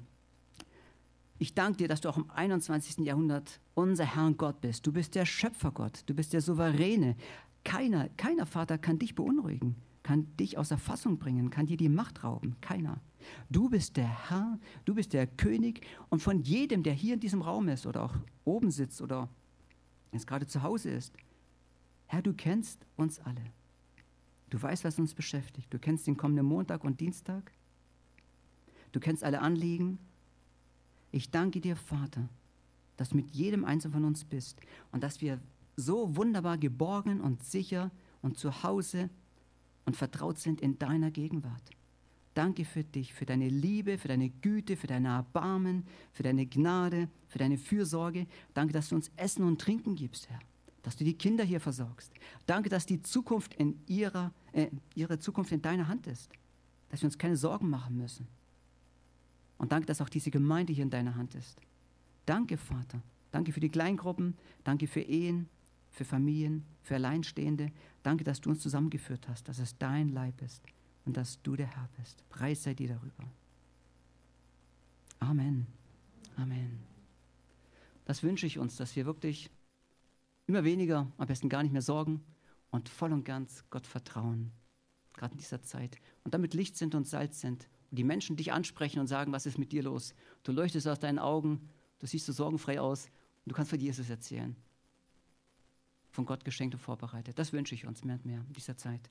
ich danke dir, dass du auch im 21. Jahrhundert unser Herr und Gott bist. Du bist der Schöpfergott, du bist der Souveräne. Keiner, keiner Vater kann dich beunruhigen, kann dich außer Fassung bringen, kann dir die Macht rauben. Keiner. Du bist der Herr, du bist der König und von jedem, der hier in diesem Raum ist oder auch oben sitzt oder jetzt gerade zu Hause ist, Herr, du kennst uns alle. Du weißt, was uns beschäftigt. Du kennst den kommenden Montag und Dienstag. Du kennst alle Anliegen. Ich danke dir, Vater, dass du mit jedem Einzelnen von uns bist und dass wir so wunderbar geborgen und sicher und zu Hause und vertraut sind in deiner Gegenwart. Danke für dich, für deine Liebe, für deine Güte, für deine Erbarmen, für deine Gnade, für deine Fürsorge. Danke, dass du uns Essen und Trinken gibst, Herr. Dass du die Kinder hier versorgst. Danke, dass die Zukunft in ihrer, äh, ihre Zukunft in deiner Hand ist. Dass wir uns keine Sorgen machen müssen. Und danke, dass auch diese Gemeinde hier in deiner Hand ist. Danke, Vater. Danke für die Kleingruppen. Danke für Ehen, für Familien, für Alleinstehende. Danke, dass du uns zusammengeführt hast, dass es dein Leib ist und dass du der Herr bist. Preis sei dir darüber. Amen. Amen. Das wünsche ich uns, dass wir wirklich immer weniger, am besten gar nicht mehr sorgen und voll und ganz Gott vertrauen, gerade in dieser Zeit. Und damit Licht sind und Salz sind die Menschen dich ansprechen und sagen, was ist mit dir los? Du leuchtest aus deinen Augen, du siehst so sorgenfrei aus und du kannst von Jesus erzählen. Von Gott geschenkt und vorbereitet. Das wünsche ich uns mehr und mehr in dieser Zeit.